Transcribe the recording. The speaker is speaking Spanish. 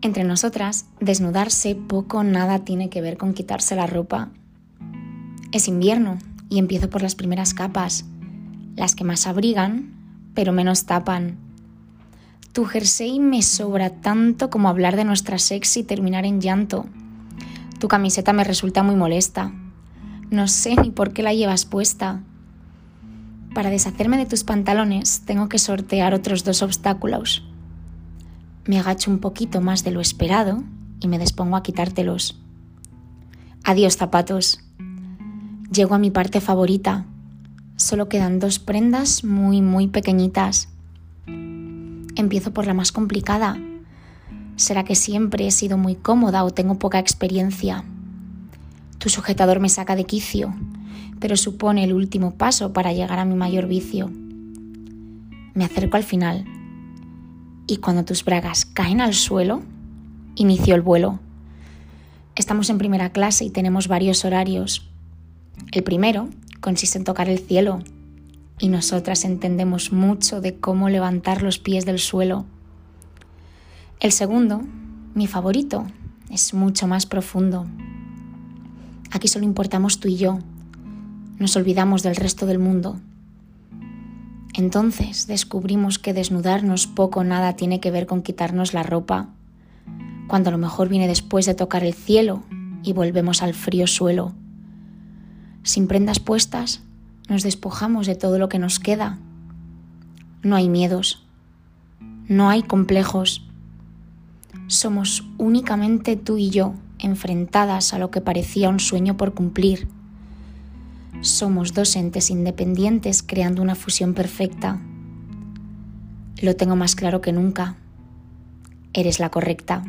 Entre nosotras, desnudarse poco o nada tiene que ver con quitarse la ropa. Es invierno y empiezo por las primeras capas, las que más abrigan, pero menos tapan. Tu jersey me sobra tanto como hablar de nuestra sex y terminar en llanto. Tu camiseta me resulta muy molesta. No sé ni por qué la llevas puesta. Para deshacerme de tus pantalones tengo que sortear otros dos obstáculos me agacho un poquito más de lo esperado y me dispongo a quitártelos. Adiós zapatos. Llego a mi parte favorita. Solo quedan dos prendas muy, muy pequeñitas. Empiezo por la más complicada. ¿Será que siempre he sido muy cómoda o tengo poca experiencia? Tu sujetador me saca de quicio, pero supone el último paso para llegar a mi mayor vicio. Me acerco al final y cuando tus bragas caen al suelo, inicio el vuelo. Estamos en primera clase y tenemos varios horarios. El primero consiste en tocar el cielo y nosotras entendemos mucho de cómo levantar los pies del suelo. El segundo, mi favorito, es mucho más profundo. Aquí solo importamos tú y yo. Nos olvidamos del resto del mundo. Entonces descubrimos que desnudarnos poco o nada tiene que ver con quitarnos la ropa, cuando lo mejor viene después de tocar el cielo y volvemos al frío suelo. Sin prendas puestas, nos despojamos de todo lo que nos queda. No hay miedos, no hay complejos. Somos únicamente tú y yo enfrentadas a lo que parecía un sueño por cumplir somos dos entes independientes creando una fusión perfecta. Lo tengo más claro que nunca. Eres la correcta.